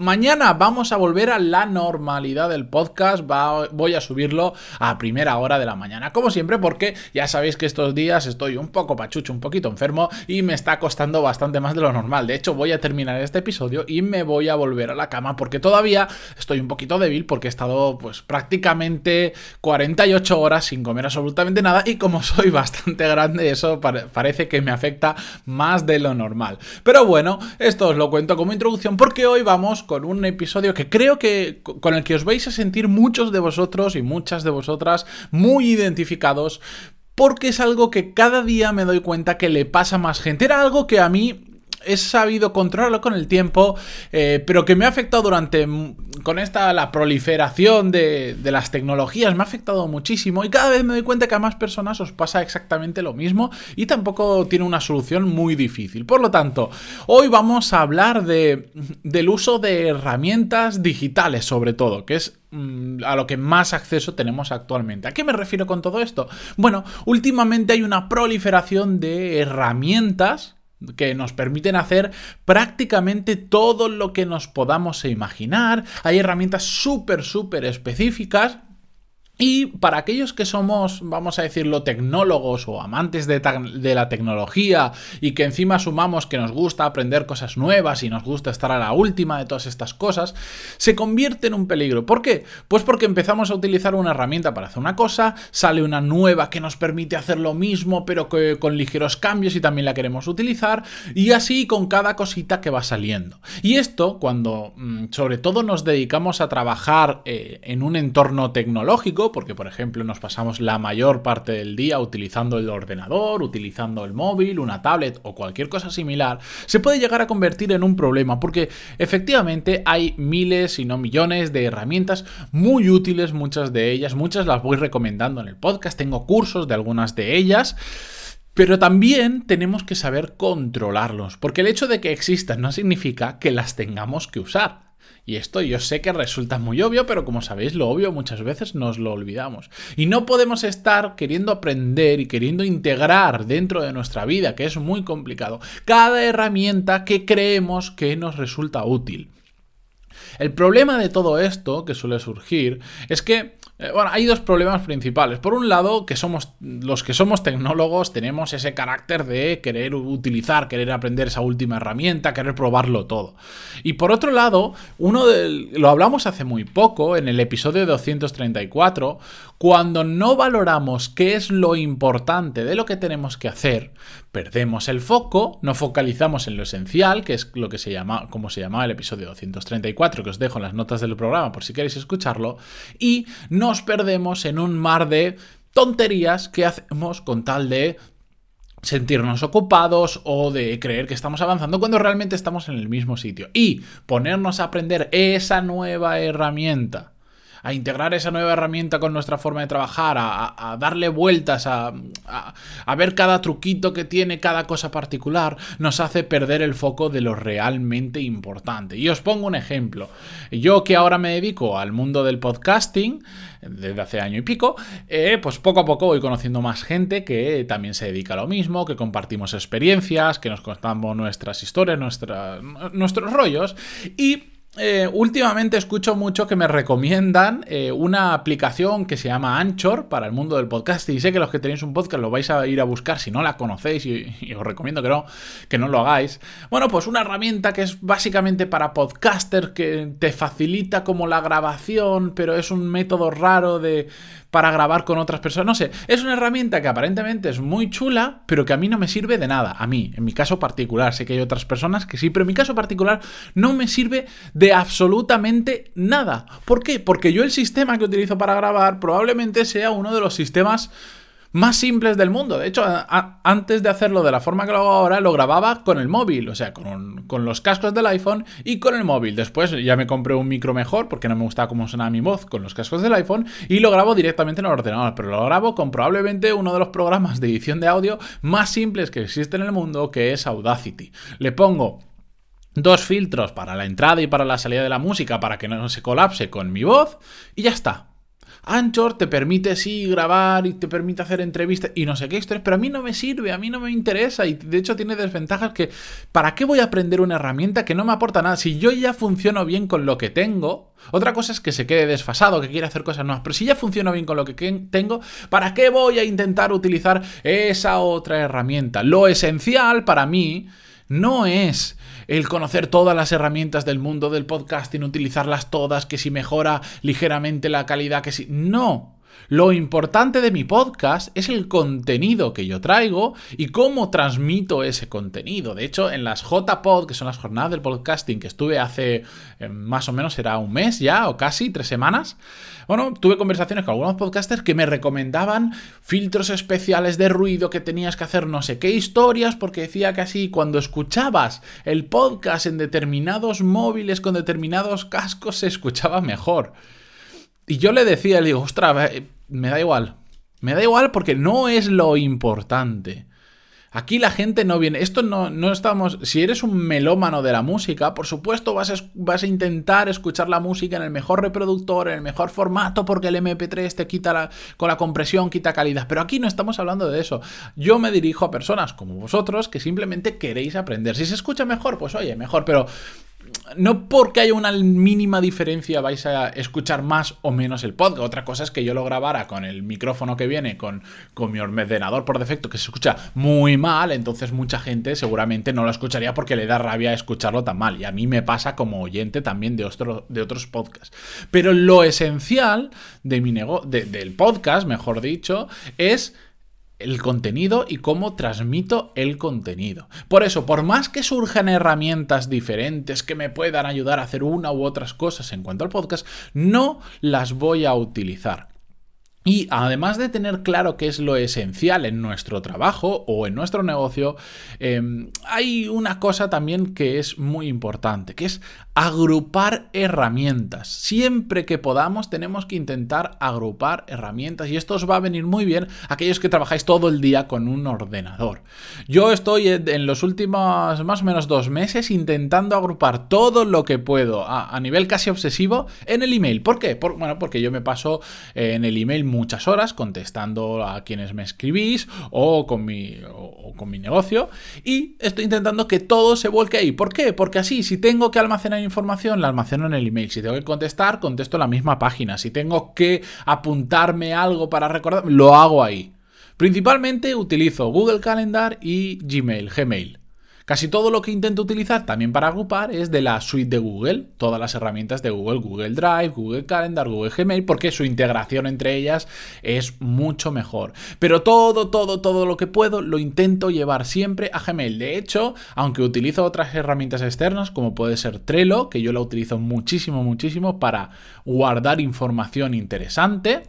Mañana vamos a volver a la normalidad del podcast. voy a subirlo a primera hora de la mañana, como siempre, porque ya sabéis que estos días estoy un poco pachucho, un poquito enfermo y me está costando bastante más de lo normal. De hecho, voy a terminar este episodio y me voy a volver a la cama porque todavía estoy un poquito débil porque he estado pues prácticamente 48 horas sin comer absolutamente nada y como soy bastante grande, eso parece que me afecta más de lo normal. Pero bueno, esto os lo cuento como introducción porque hoy vamos con un episodio que creo que con el que os vais a sentir muchos de vosotros y muchas de vosotras muy identificados porque es algo que cada día me doy cuenta que le pasa a más gente. Era algo que a mí he sabido controlarlo con el tiempo, eh, pero que me ha afectado durante, con esta, la proliferación de, de, las tecnologías, me ha afectado muchísimo y cada vez me doy cuenta que a más personas os pasa exactamente lo mismo y tampoco tiene una solución muy difícil. Por lo tanto, hoy vamos a hablar de, del uso de herramientas digitales sobre todo, que es mm, a lo que más acceso tenemos actualmente. ¿A qué me refiero con todo esto? Bueno, últimamente hay una proliferación de herramientas que nos permiten hacer prácticamente todo lo que nos podamos imaginar. Hay herramientas súper, súper específicas y para aquellos que somos, vamos a decirlo, tecnólogos o amantes de, la tecnología y que encima sumamos que nos gusta aprender cosas nuevas y nos gusta estar a la última de todas estas cosas, se convierte en un peligro. ¿Por qué? Pues porque empezamos a utilizar una herramienta para hacer una cosa, sale una nueva que nos permite hacer lo mismo pero con ligeros cambios y también la queremos utilizar y así con cada cosita que va saliendo. Y esto cuando mm, sobre todo nos dedicamos a trabajar eh, en un entorno tecnológico, porque por ejemplo nos pasamos la mayor parte del día utilizando el ordenador, utilizando el móvil, una tablet o cualquier cosa similar, se puede llegar a convertir en un problema, porque efectivamente hay miles y no millones de herramientas muy útiles, muchas de ellas, muchas las voy recomendando en el podcast, tengo cursos de algunas de ellas. Pero también tenemos que saber controlarlos, porque el hecho de que existan no significa que las tengamos que usar. Y esto yo sé que resulta muy obvio, pero como sabéis, lo obvio muchas veces nos lo olvidamos. Y no podemos estar queriendo aprender y queriendo integrar dentro de nuestra vida, que es muy complicado, cada herramienta que creemos que nos resulta útil. El problema de todo esto que suele surgir es que eh, bueno, hay dos problemas principales. Por un lado, que somos los que somos tecnólogos tenemos ese carácter de querer utilizar, querer aprender esa última herramienta, querer probarlo todo. Y por otro lado, uno lo hablamos hace muy poco en el episodio 234, cuando no valoramos qué es lo importante de lo que tenemos que hacer, perdemos el foco, no focalizamos en lo esencial, que es lo que se llama, como se llamaba el episodio 234, que os dejo en las notas del programa por si queréis escucharlo, y no nos perdemos en un mar de tonterías que hacemos con tal de sentirnos ocupados o de creer que estamos avanzando cuando realmente estamos en el mismo sitio. Y ponernos a aprender esa nueva herramienta a integrar esa nueva herramienta con nuestra forma de trabajar, a, darle vueltas, a, ver cada truquito que tiene cada cosa particular, nos hace perder el foco de lo realmente importante. Y os pongo un ejemplo. Yo que ahora me dedico al mundo del podcasting, desde hace año y pico, eh, pues poco a poco voy conociendo más gente que también se dedica a lo mismo, que compartimos experiencias, que nos contamos nuestras historias, nuestros rollos y eh, últimamente escucho mucho que me recomiendan eh, una aplicación que se llama Anchor para el mundo del podcast y sé que los que tenéis un podcast lo vais a ir a buscar si no la conocéis y, os recomiendo que no, que no lo hagáis. Bueno, pues una herramienta que es básicamente para podcaster que te facilita como la grabación, pero es un método raro de para grabar con otras personas. No sé, es una herramienta que aparentemente es muy chula, pero que a mí no me sirve de nada. A mí, en mi caso particular, sé que hay otras personas que sí, pero en mi caso particular no me sirve de absolutamente nada. ¿Por qué? Porque yo el sistema que utilizo para grabar probablemente sea uno de los sistemas más simples del mundo. De hecho, antes de hacerlo de la forma que lo hago ahora, lo grababa con el móvil, o sea, con, los cascos del iPhone y con el móvil. Después ya me compré un micro mejor porque no me gustaba cómo sonaba mi voz con los cascos del iPhone y lo grabo directamente en el ordenador, pero lo grabo con probablemente uno de los programas de edición de audio más simples que existen en el mundo, que es Audacity. Le pongo dos filtros para la entrada y para la salida de la música para que no se colapse con mi voz y ya está. Anchor te permite sí grabar y te permite hacer entrevistas y no sé qué historias, pero a mí no me sirve, a mí no me interesa y de hecho tiene desventajas que ¿para qué voy a aprender una herramienta que no me aporta nada? Si yo ya funciono bien con lo que tengo, otra cosa es que se quede desfasado, que quiera hacer cosas nuevas, pero si ya funciono bien con lo que tengo, ¿para qué voy a intentar utilizar esa otra herramienta? Lo esencial para mí no es el conocer todas las herramientas del mundo del podcasting, utilizarlas todas, que si mejora ligeramente la calidad, que si... No, lo importante de mi podcast es el contenido que yo traigo y cómo transmito ese contenido. De hecho, en las JPod, que son las jornadas del podcasting que estuve hace eh, más o menos, será un mes ya o casi tres semanas, bueno, tuve conversaciones con algunos podcasters que me recomendaban filtros especiales de ruido que tenías que hacer no sé qué historias porque decía que así cuando escuchabas el podcast en determinados móviles con determinados cascos se escuchaba mejor. Y yo le decía, le digo, ostras, eh, me da igual. Me da igual porque no es lo importante. Aquí la gente no viene. Esto no, no estamos. Si eres un melómano de la música, por supuesto vas a, vas a, intentar escuchar la música en el mejor reproductor, en el mejor formato, porque el MP3 te quita la, con la compresión, quita calidad. Pero aquí no estamos hablando de eso. Yo me dirijo a personas como vosotros que simplemente queréis aprender. Si se escucha mejor, pues oye, mejor. Pero no porque haya una mínima diferencia vais a escuchar más o menos el podcast. Otra cosa es que yo lo grabara con el micrófono que viene, con, con mi ordenador por defecto, que se escucha muy mal, entonces mucha gente seguramente no lo escucharía porque le da rabia escucharlo tan mal. Y a mí me pasa como oyente también de, de otros podcasts. Pero lo esencial de mi del podcast, mejor dicho, es el contenido y cómo transmito el contenido. Por eso, por más que surjan herramientas diferentes que me puedan ayudar a hacer una u otras cosas en cuanto al podcast, no las voy a utilizar. Y además de tener claro qué es lo esencial en nuestro trabajo o en nuestro negocio, em, hay una cosa también que es muy importante, que es agrupar herramientas. Siempre que podamos tenemos que intentar agrupar herramientas y esto os va a venir muy bien aquellos que trabajáis todo el día con un ordenador. Yo estoy en los últimos más o menos dos meses intentando agrupar todo lo que puedo a, nivel casi obsesivo en el email. ¿Por qué? bueno, porque yo me paso en el email muchas horas contestando a quienes me escribís o con mi, con mi negocio y estoy intentando que todo se vuelque ahí. ¿Por qué? Porque así, si tengo que almacenar información, la almaceno en el email. Si tengo que contestar, contesto en la misma página. Si tengo que apuntarme algo para recordar, lo hago ahí. Principalmente utilizo Google Calendar y Gmail, Gmail. Casi todo lo que intento utilizar también para agrupar es de la suite de Google, todas las herramientas de Google, Google Drive, Google Calendar, Google Gmail, porque su integración entre ellas es mucho mejor. Pero todo, todo, todo lo que puedo lo intento llevar siempre a Gmail. De hecho, aunque utilizo otras herramientas externas, como puede ser Trello, que yo la utilizo muchísimo, muchísimo para guardar información interesante,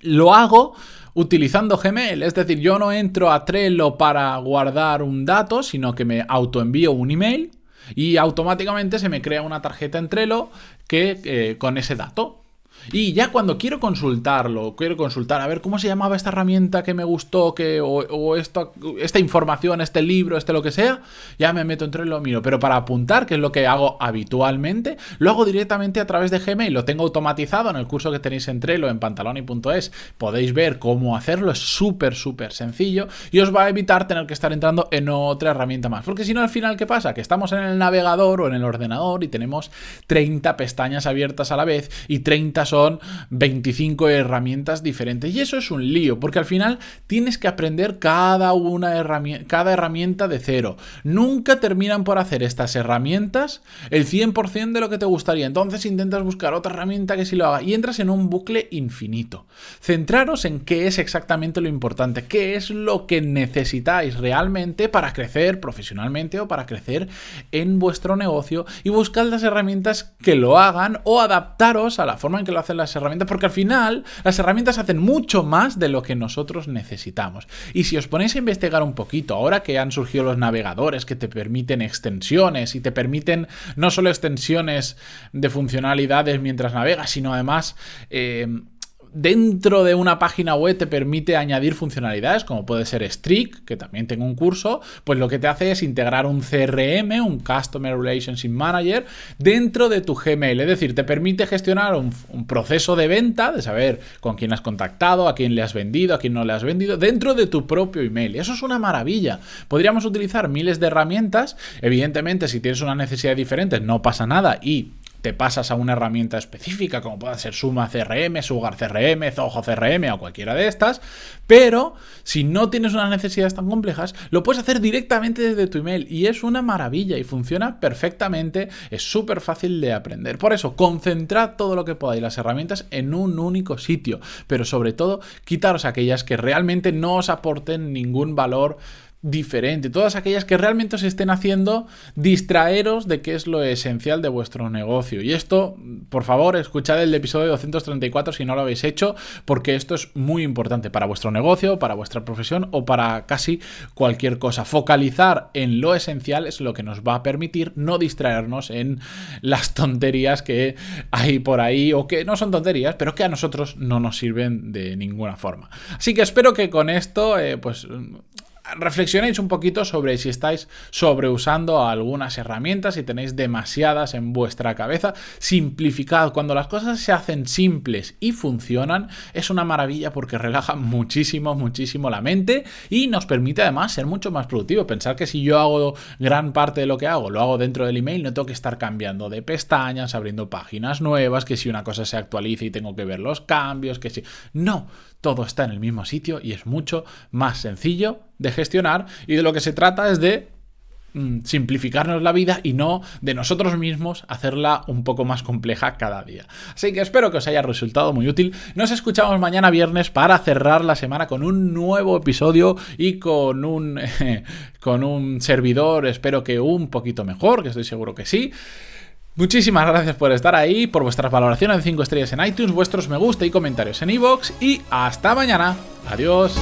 lo hago utilizando Gmail. Es decir, yo no entro a Trello para guardar un dato, sino que me autoenvío un email y automáticamente se me crea una tarjeta en Trello que, eh, con ese dato. Y ya cuando quiero consultarlo, quiero consultar a ver cómo se llamaba esta herramienta que me gustó, que, o, esta información, este libro, este lo que sea, ya me meto entre lo miro. Pero para apuntar, que es lo que hago habitualmente, lo hago directamente a través de Gmail. Lo tengo automatizado en el curso que tenéis en Trello, en pantaloni.es. Podéis ver cómo hacerlo, es súper, súper sencillo y os va a evitar tener que estar entrando en otra herramienta más. Porque si no, al final, ¿qué pasa? Que estamos en el navegador o en el ordenador y tenemos 30 pestañas abiertas a la vez y 30 son 25 herramientas diferentes. Y eso es un lío, porque al final tienes que aprender cada, una herramienta, cada herramienta de cero. Nunca terminan por hacer estas herramientas el 100% de lo que te gustaría. Entonces intentas buscar otra herramienta que sí lo haga y entras en un bucle infinito. Centraros en qué es exactamente lo importante, qué es lo que necesitáis realmente para crecer profesionalmente o para crecer en vuestro negocio y buscad las herramientas que lo hagan o adaptaros a la forma en que lo hacen las herramientas, porque al final las herramientas hacen mucho más de lo que nosotros necesitamos. Y si os ponéis a investigar un poquito, ahora que han surgido los navegadores que te permiten extensiones y te permiten no solo extensiones de funcionalidades mientras navegas, sino además... Eh, dentro de una página web te permite añadir funcionalidades, como puede ser Streak, que también tengo un curso, pues lo que te hace es integrar un CRM, un Customer Relationship Manager, dentro de tu Gmail. Es decir, te permite gestionar un, proceso de venta, de saber con quién has contactado, a quién le has vendido, a quién no le has vendido, dentro de tu propio email. Eso es una maravilla. Podríamos utilizar miles de herramientas. Evidentemente, si tienes una necesidad diferente, no pasa nada y te pasas a una herramienta específica, como pueda ser Suma CRM, Sugar CRM, Zoho CRM o cualquiera de estas, pero si no tienes unas necesidades tan complejas, lo puedes hacer directamente desde tu email y es una maravilla y funciona perfectamente, es súper fácil de aprender. Por eso, concentrad todo lo que podáis las herramientas en un único sitio, pero sobre todo, quitaros aquellas que realmente no os aporten ningún valor diferente, todas aquellas que realmente os estén haciendo distraeros de qué es lo esencial de vuestro negocio. Y esto, por favor, escuchad el episodio 234 si no lo habéis hecho, porque esto es muy importante para vuestro negocio, para vuestra profesión o para casi cualquier cosa. Focalizar en lo esencial es lo que nos va a permitir no distraernos en las tonterías que hay por ahí o que no son tonterías, pero que a nosotros no nos sirven de ninguna forma. Así que espero que con esto, eh, pues reflexionéis un poquito sobre si estáis sobreusando algunas herramientas, si tenéis demasiadas en vuestra cabeza. Simplificad. Cuando las cosas se hacen simples y funcionan, es una maravilla porque relaja muchísimo, muchísimo la mente y nos permite además ser mucho más productivo. Pensar que si yo hago gran parte de lo que hago, lo hago dentro del email, no tengo que estar cambiando de pestañas, abriendo páginas nuevas, que si una cosa se actualiza y tengo que ver los cambios, que si... No, todo está en el mismo sitio y es mucho más sencillo de gestionar y de lo que se trata es de mm, simplificarnos la vida y no de nosotros mismos hacerla un poco más compleja cada día. Así que espero que os haya resultado muy útil. Nos escuchamos mañana viernes para cerrar la semana con un nuevo episodio y con un, con un servidor, espero que un poquito mejor, que estoy seguro que sí. Muchísimas gracias por estar ahí, por vuestras valoraciones de 5 estrellas en iTunes, vuestros me gusta y comentarios en iVoox y hasta mañana. Adiós.